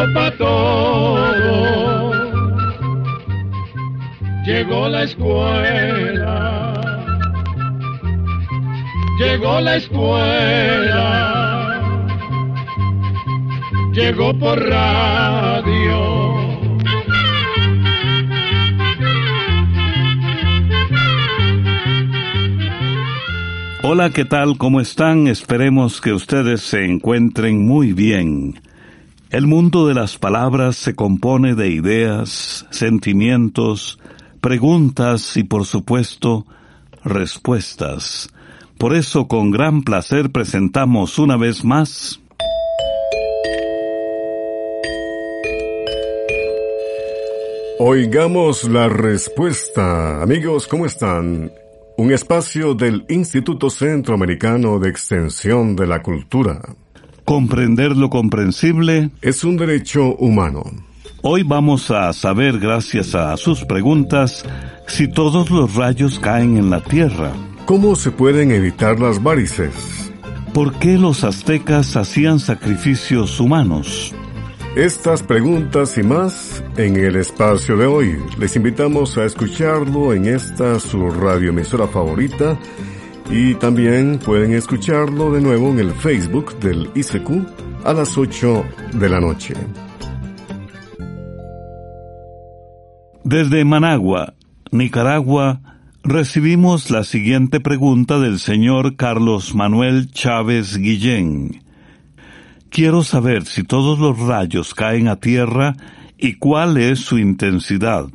llegó para todo. Llegó la escuela. Llegó la escuela. Llegó por radio. Hola, ¿qué tal? ¿Cómo están? Esperemos que ustedes se encuentren muy bien. El mundo de las palabras se compone de ideas, sentimientos, preguntas y, por supuesto, respuestas. Por eso, con gran placer presentamos una vez más Oigamos la respuesta. Amigos, ¿cómo están? un espacio del Instituto Centroamericano de Extensión de la Cultura. Comprender lo comprensible es un derecho humano. Hoy vamos a saber, gracias a sus preguntas, si todos los rayos caen en la Tierra. ¿Cómo se pueden evitar las varices? ¿Por qué los aztecas hacían sacrificios humanos? Estas preguntas y más en el espacio de hoy. Les invitamos a escucharlo en esta su radioemisora favorita y también pueden escucharlo de nuevo en el Facebook del ICQ a las 8 de la noche. Desde Managua, Nicaragua, recibimos la siguiente pregunta del señor Carlos Manuel Chávez Guillén Quiero saber si todos los rayos caen a tierra y cuál es su intensidad.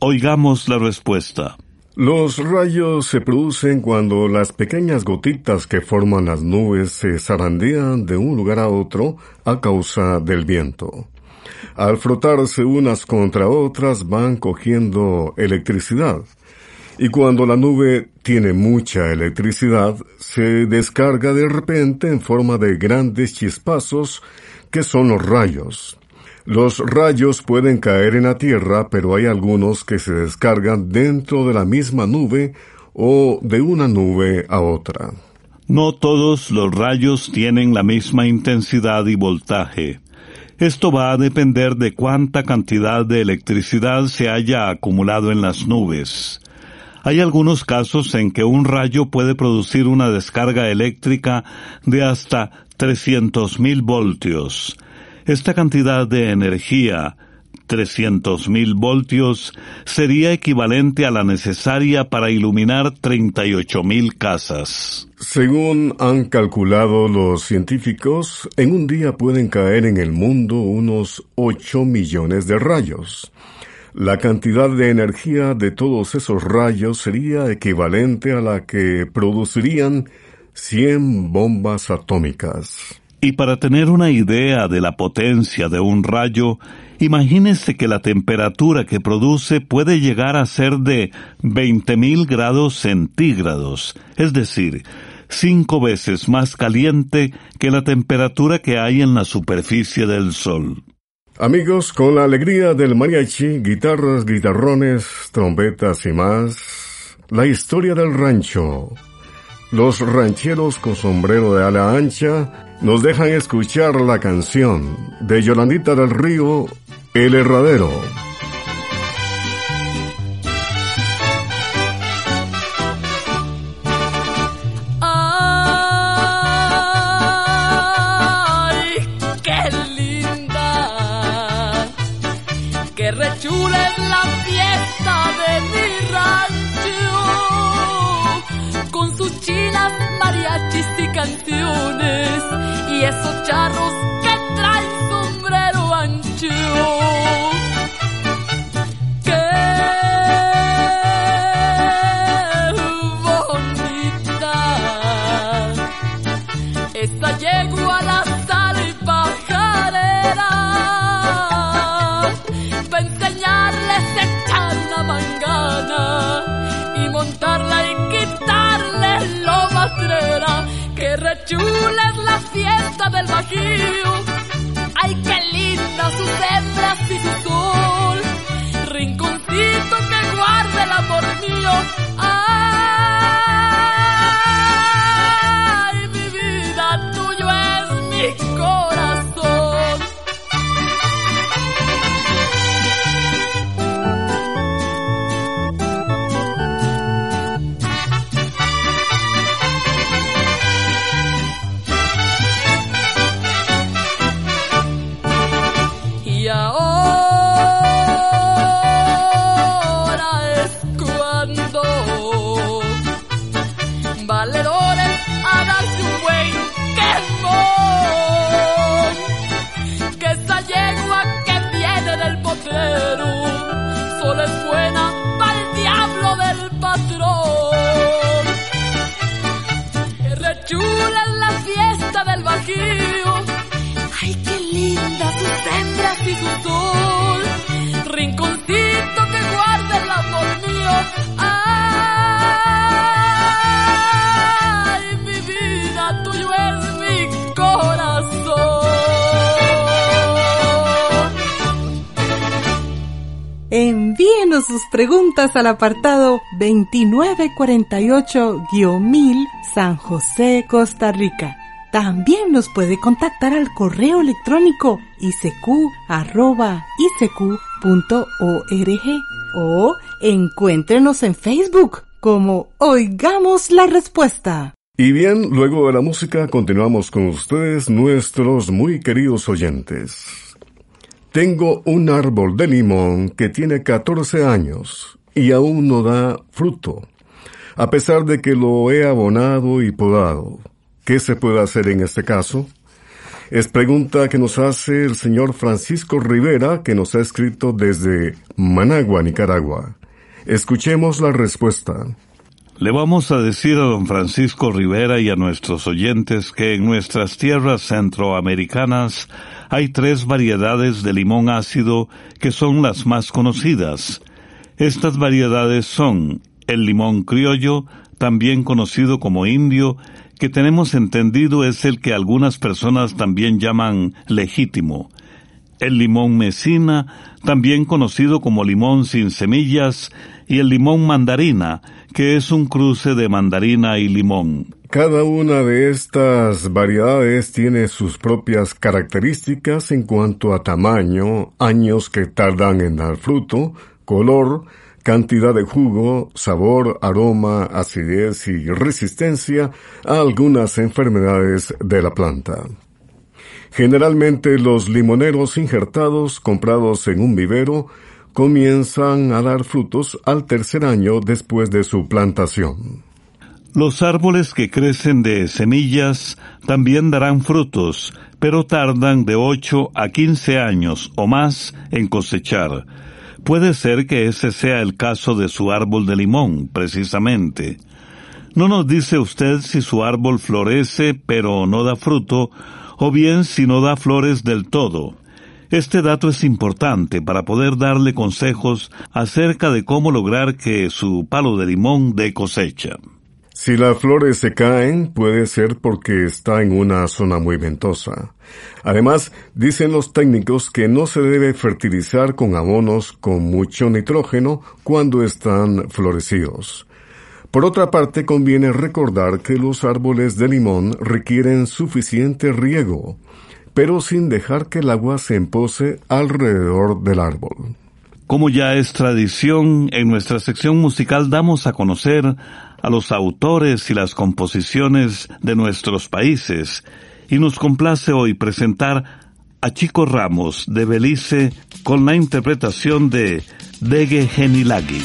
Oigamos la respuesta. Los rayos se producen cuando las pequeñas gotitas que forman las nubes se zarandean de un lugar a otro a causa del viento. Al frotarse unas contra otras van cogiendo electricidad y cuando la nube tiene mucha electricidad, se descarga de repente en forma de grandes chispazos que son los rayos. Los rayos pueden caer en la Tierra, pero hay algunos que se descargan dentro de la misma nube o de una nube a otra. No todos los rayos tienen la misma intensidad y voltaje. Esto va a depender de cuánta cantidad de electricidad se haya acumulado en las nubes. Hay algunos casos en que un rayo puede producir una descarga eléctrica de hasta 300.000 voltios. Esta cantidad de energía, 300.000 voltios, sería equivalente a la necesaria para iluminar 38.000 casas. Según han calculado los científicos, en un día pueden caer en el mundo unos 8 millones de rayos. La cantidad de energía de todos esos rayos sería equivalente a la que producirían 100 bombas atómicas. Y para tener una idea de la potencia de un rayo, imagínese que la temperatura que produce puede llegar a ser de 20.000 grados centígrados, es decir, cinco veces más caliente que la temperatura que hay en la superficie del Sol. Amigos, con la alegría del mariachi, guitarras, guitarrones, trompetas y más, la historia del rancho. Los rancheros con sombrero de ala ancha nos dejan escuchar la canción de Yolandita del Río, El Herradero. Y esos charros que traen sombrero ancho. Que rechula es la fiesta del Bajío. Ay, qué linda sus hembras y su sol. Rinconcito que guarde el amor mío. Ay, sus preguntas al apartado 2948-1000 San José, Costa Rica. También nos puede contactar al correo electrónico isq.org o encuéntrenos en Facebook como Oigamos la Respuesta. Y bien, luego de la música continuamos con ustedes, nuestros muy queridos oyentes. Tengo un árbol de limón que tiene 14 años y aún no da fruto, a pesar de que lo he abonado y podado. ¿Qué se puede hacer en este caso? Es pregunta que nos hace el señor Francisco Rivera, que nos ha escrito desde Managua, Nicaragua. Escuchemos la respuesta. Le vamos a decir a don Francisco Rivera y a nuestros oyentes que en nuestras tierras centroamericanas hay tres variedades de limón ácido que son las más conocidas. Estas variedades son el limón criollo, también conocido como indio, que tenemos entendido es el que algunas personas también llaman legítimo. El limón mesina, también conocido como limón sin semillas, y el limón mandarina, que es un cruce de mandarina y limón. Cada una de estas variedades tiene sus propias características en cuanto a tamaño, años que tardan en dar fruto, color, cantidad de jugo, sabor, aroma, acidez y resistencia a algunas enfermedades de la planta. Generalmente los limoneros injertados comprados en un vivero comienzan a dar frutos al tercer año después de su plantación. Los árboles que crecen de semillas también darán frutos, pero tardan de 8 a 15 años o más en cosechar. Puede ser que ese sea el caso de su árbol de limón, precisamente. No nos dice usted si su árbol florece pero no da fruto, o bien si no da flores del todo. Este dato es importante para poder darle consejos acerca de cómo lograr que su palo de limón dé cosecha. Si las flores se caen, puede ser porque está en una zona muy ventosa. Además, dicen los técnicos que no se debe fertilizar con abonos con mucho nitrógeno cuando están florecidos. Por otra parte, conviene recordar que los árboles de limón requieren suficiente riego, pero sin dejar que el agua se empose alrededor del árbol. Como ya es tradición, en nuestra sección musical damos a conocer a los autores y las composiciones de nuestros países, y nos complace hoy presentar a Chico Ramos de Belice con la interpretación de Dege Genilagi.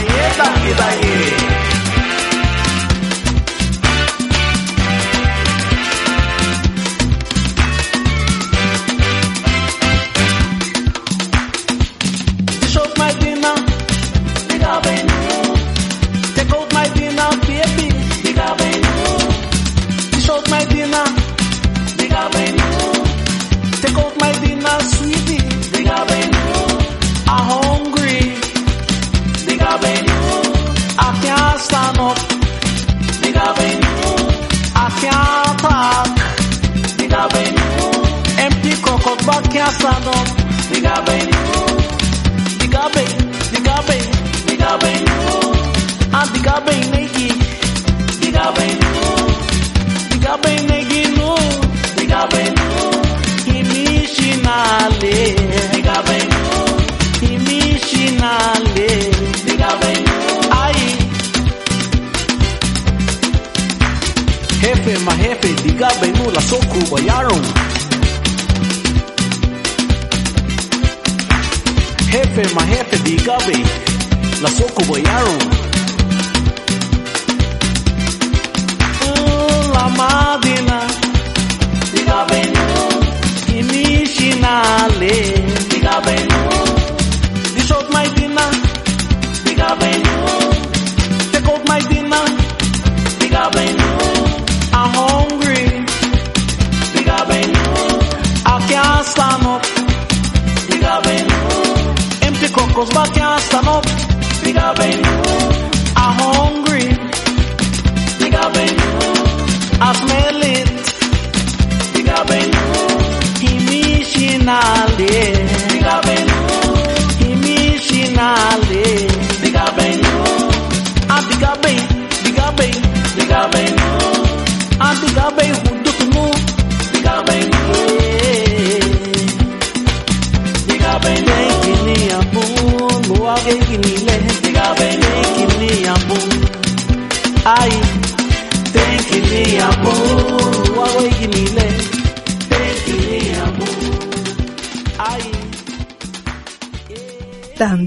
也等一等你 pe majefe, dígame, la soco boyaron. Uh, la madina, dígame no, iniciale, dígame no. Troubles but can't stand up. Big up in I'm hungry. Big up in I smell it. Big up in Himishina.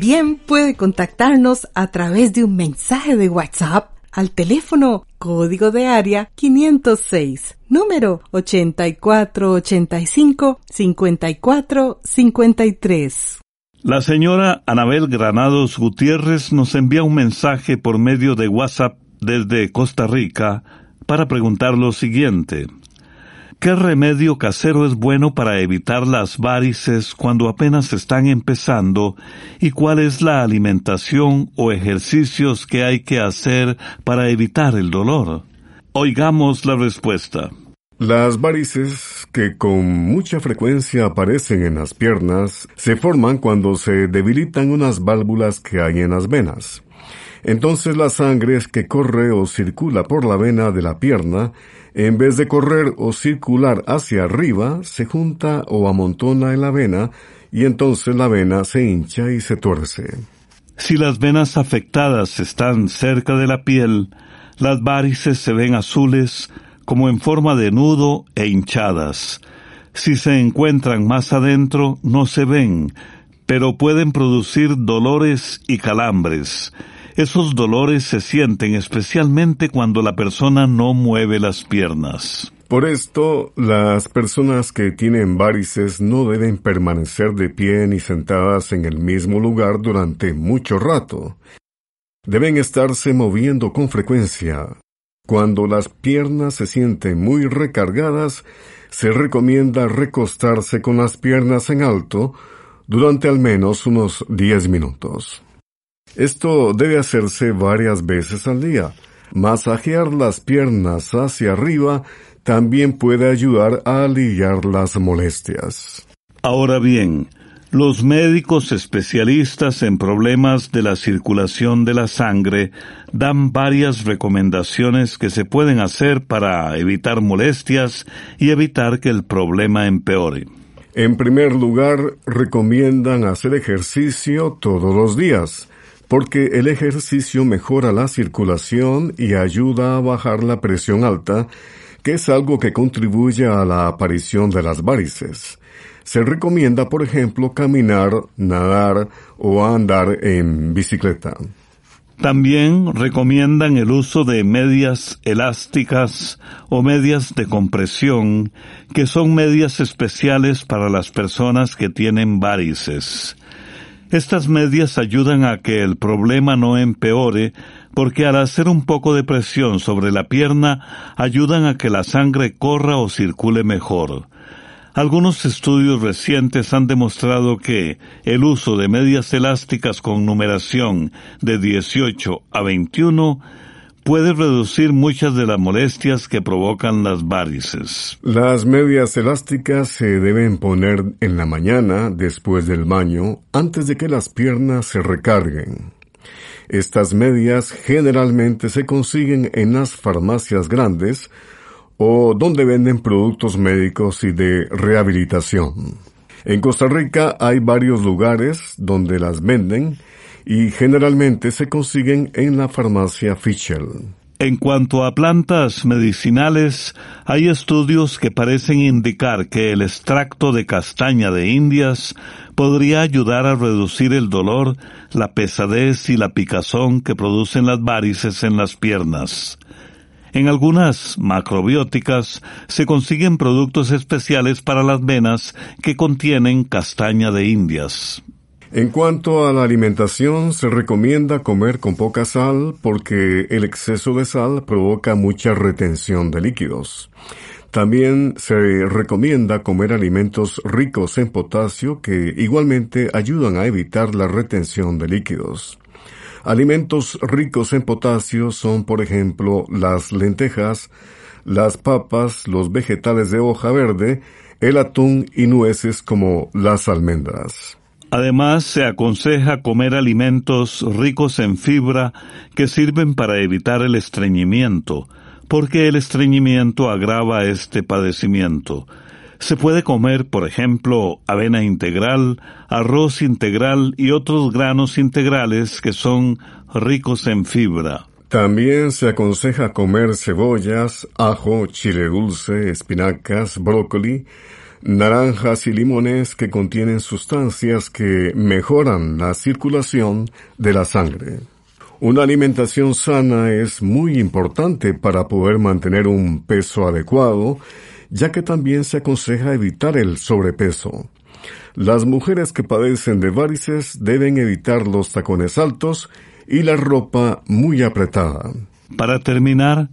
También puede contactarnos a través de un mensaje de WhatsApp al teléfono código de área 506, número 8485-5453. La señora Anabel Granados Gutiérrez nos envía un mensaje por medio de WhatsApp desde Costa Rica para preguntar lo siguiente. ¿Qué remedio casero es bueno para evitar las varices cuando apenas están empezando y cuál es la alimentación o ejercicios que hay que hacer para evitar el dolor? Oigamos la respuesta. Las varices, que con mucha frecuencia aparecen en las piernas, se forman cuando se debilitan unas válvulas que hay en las venas. Entonces la sangre que corre o circula por la vena de la pierna, en vez de correr o circular hacia arriba, se junta o amontona en la vena y entonces la vena se hincha y se tuerce. Si las venas afectadas están cerca de la piel, las varices se ven azules como en forma de nudo e hinchadas. Si se encuentran más adentro, no se ven, pero pueden producir dolores y calambres. Esos dolores se sienten especialmente cuando la persona no mueve las piernas. Por esto, las personas que tienen varices no deben permanecer de pie ni sentadas en el mismo lugar durante mucho rato. Deben estarse moviendo con frecuencia. Cuando las piernas se sienten muy recargadas, se recomienda recostarse con las piernas en alto durante al menos unos 10 minutos. Esto debe hacerse varias veces al día. Masajear las piernas hacia arriba también puede ayudar a aliviar las molestias. Ahora bien, Los médicos especialistas en problemas de la circulación de la sangre dan varias recomendaciones que se pueden hacer para evitar molestias y evitar que el problema empeore. En primer lugar, recomiendan hacer ejercicio todos los días, porque el ejercicio mejora la circulación y ayuda a bajar la presión alta, que es algo que contribuye a la aparición de las varices. Se recomienda, por ejemplo, caminar, nadar o andar en bicicleta. También recomiendan el uso de medias elásticas o medias de compresión, que son medias especiales para las personas que tienen varices. Estas medias ayudan a que el problema no empeore porque al hacer un poco de presión sobre la pierna ayudan a que la sangre corra o circule mejor. Algunos estudios recientes han demostrado que el uso de medias elásticas con numeración de 18 a 21 puede reducir muchas de las molestias que provocan las varices. Las medias elásticas se deben poner en la mañana después del baño antes de que las piernas se recarguen. Estas medias generalmente se consiguen en las farmacias grandes o donde venden productos médicos y de rehabilitación. En Costa Rica hay varios lugares donde las venden y generalmente se consiguen en la farmacia Fischel. En cuanto a plantas medicinales, hay estudios que parecen indicar que el extracto de castaña de Indias podría ayudar a reducir el dolor, la pesadez y la picazón que producen las varices en las piernas. En algunas macrobióticas se consiguen productos especiales para las venas que contienen castaña de indias. En cuanto a la alimentación, se recomienda comer con poca sal porque el exceso de sal provoca mucha retención de líquidos. También se recomienda comer alimentos ricos en potasio que igualmente ayudan a evitar la retención de líquidos. Alimentos ricos en potasio son, por ejemplo, las lentejas, las papas, los vegetales de hoja verde, el atún y nueces como las almendras. Además, se aconseja comer alimentos ricos en fibra que sirven para evitar el estreñimiento, porque el estreñimiento agrava este padecimiento. Se puede comer, por ejemplo, avena integral, arroz integral y otros granos integrales que son ricos en fibra. También se aconseja comer cebollas, ajo, chile dulce, espinacas, brócoli, naranjas y limones que contienen sustancias que mejoran la circulación de la sangre. Una alimentación sana es muy importante para poder mantener un peso adecuado ya que también se aconseja evitar el sobrepeso. Las mujeres que padecen de varices deben evitar los tacones altos y la ropa muy apretada. Para terminar,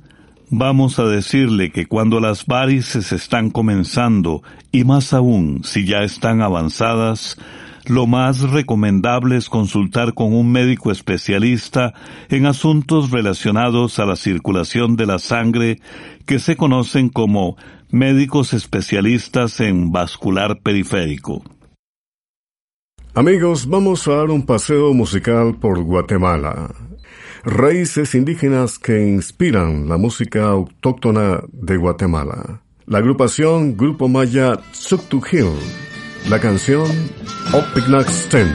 vamos a decirle que cuando las varices están comenzando, y más aún si ya están avanzadas, lo más recomendable es consultar con un médico especialista en asuntos relacionados a la circulación de la sangre que se conocen como médicos especialistas en vascular periférico. Amigos, vamos a dar un paseo musical por Guatemala. Raíces indígenas que inspiran la música autóctona de Guatemala. La agrupación Grupo Maya Hill. La canción Opignax Ten.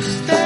best.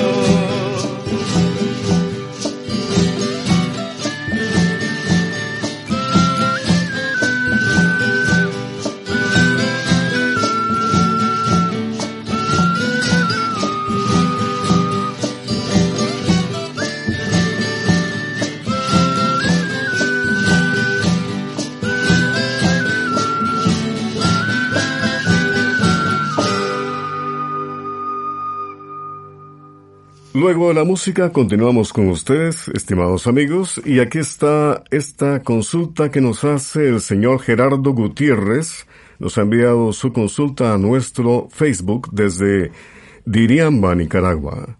Luego de la música continuamos con ustedes, estimados amigos, y aquí está esta consulta que nos hace el señor Gerardo Gutiérrez. Nos ha enviado su consulta a nuestro Facebook desde Diriamba, Nicaragua.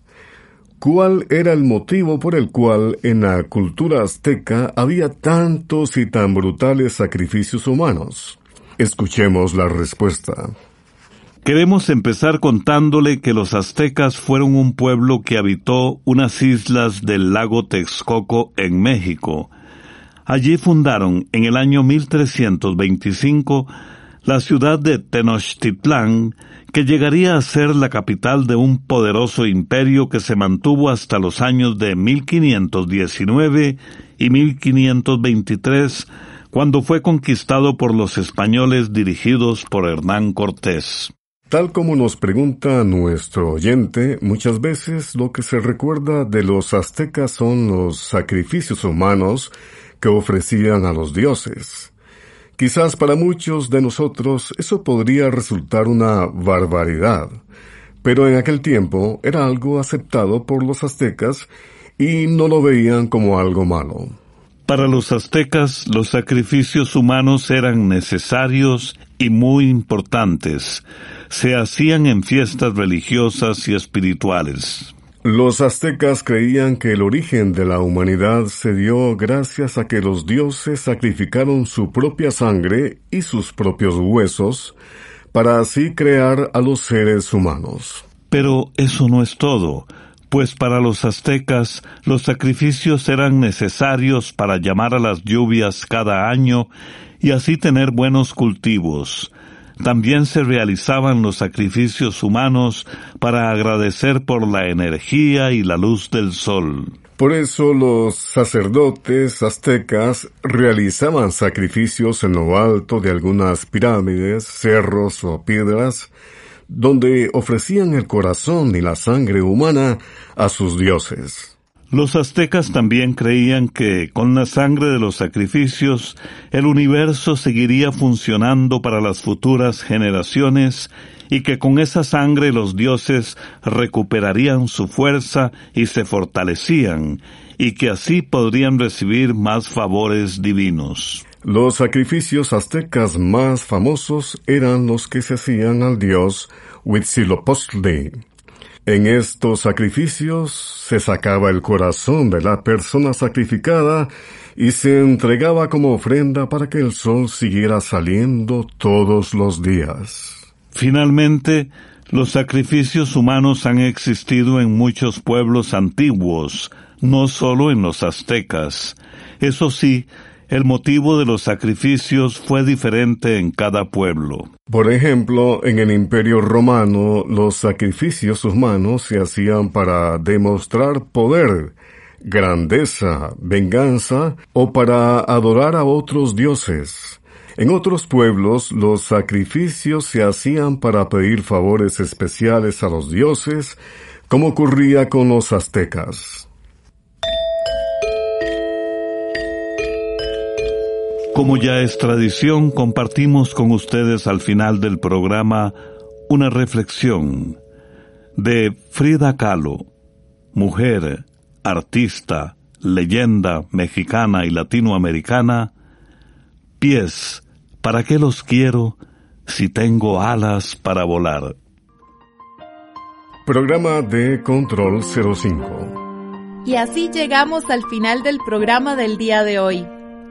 ¿Cuál era el motivo por el cual en la cultura azteca había tantos y tan brutales sacrificios humanos? Escuchemos la respuesta. Queremos empezar contándole que los aztecas fueron un pueblo que habitó unas islas del lago Texcoco en México. Allí fundaron en el año 1325 la ciudad de Tenochtitlán, que llegaría a ser la capital de un poderoso imperio que se mantuvo hasta los años de 1519 y 1523, cuando fue conquistado por los españoles dirigidos por Hernán Cortés. Tal como nos pregunta nuestro oyente, muchas veces lo que se recuerda de los aztecas son los sacrificios humanos que ofrecían a los dioses. Quizás para muchos de nosotros eso podría resultar una barbaridad, pero en aquel tiempo era algo aceptado por los aztecas y no lo veían como algo malo. Para los aztecas los sacrificios humanos eran necesarios y muy importantes. Se hacían en fiestas religiosas y espirituales. Los aztecas creían que el origen de la humanidad se dio gracias a que los dioses sacrificaron su propia sangre y sus propios huesos para así crear a los seres humanos. Pero eso no es todo, pues para los aztecas los sacrificios eran necesarios para llamar a las lluvias cada año y así tener buenos cultivos. También se realizaban los sacrificios humanos para agradecer por la energía y la luz del sol. Por eso los sacerdotes aztecas realizaban sacrificios en lo alto de algunas pirámides, cerros o piedras, donde ofrecían el corazón y la sangre humana a sus dioses. Los aztecas también creían que con la sangre de los sacrificios el universo seguiría funcionando para las futuras generaciones y que con esa sangre los dioses recuperarían su fuerza y se fortalecían, y que así podrían recibir más favores divinos. Los sacrificios aztecas más famosos eran los que se hacían al dios Huitzilopochtli. En estos sacrificios se sacaba el corazón de la persona sacrificada y se entregaba como ofrenda para que el sol siguiera saliendo todos los días. Finalmente, Los sacrificios humanos han existido en muchos pueblos antiguos, no solo en los aztecas. Eso sí, el motivo de los sacrificios fue diferente en cada pueblo. Por ejemplo, en el Imperio Romano los sacrificios humanos se hacían para demostrar poder, grandeza, venganza o para adorar a otros dioses. En otros pueblos los sacrificios se hacían para pedir favores especiales a los dioses, como ocurría con los aztecas. Como ya es tradición, compartimos con ustedes al final del programa una reflexión de Frida Kahlo, mujer, artista, leyenda mexicana y latinoamericana, pies, ¿para qué los quiero si tengo alas para volar? Programa de Control 05. Y así llegamos al final del programa del día de hoy.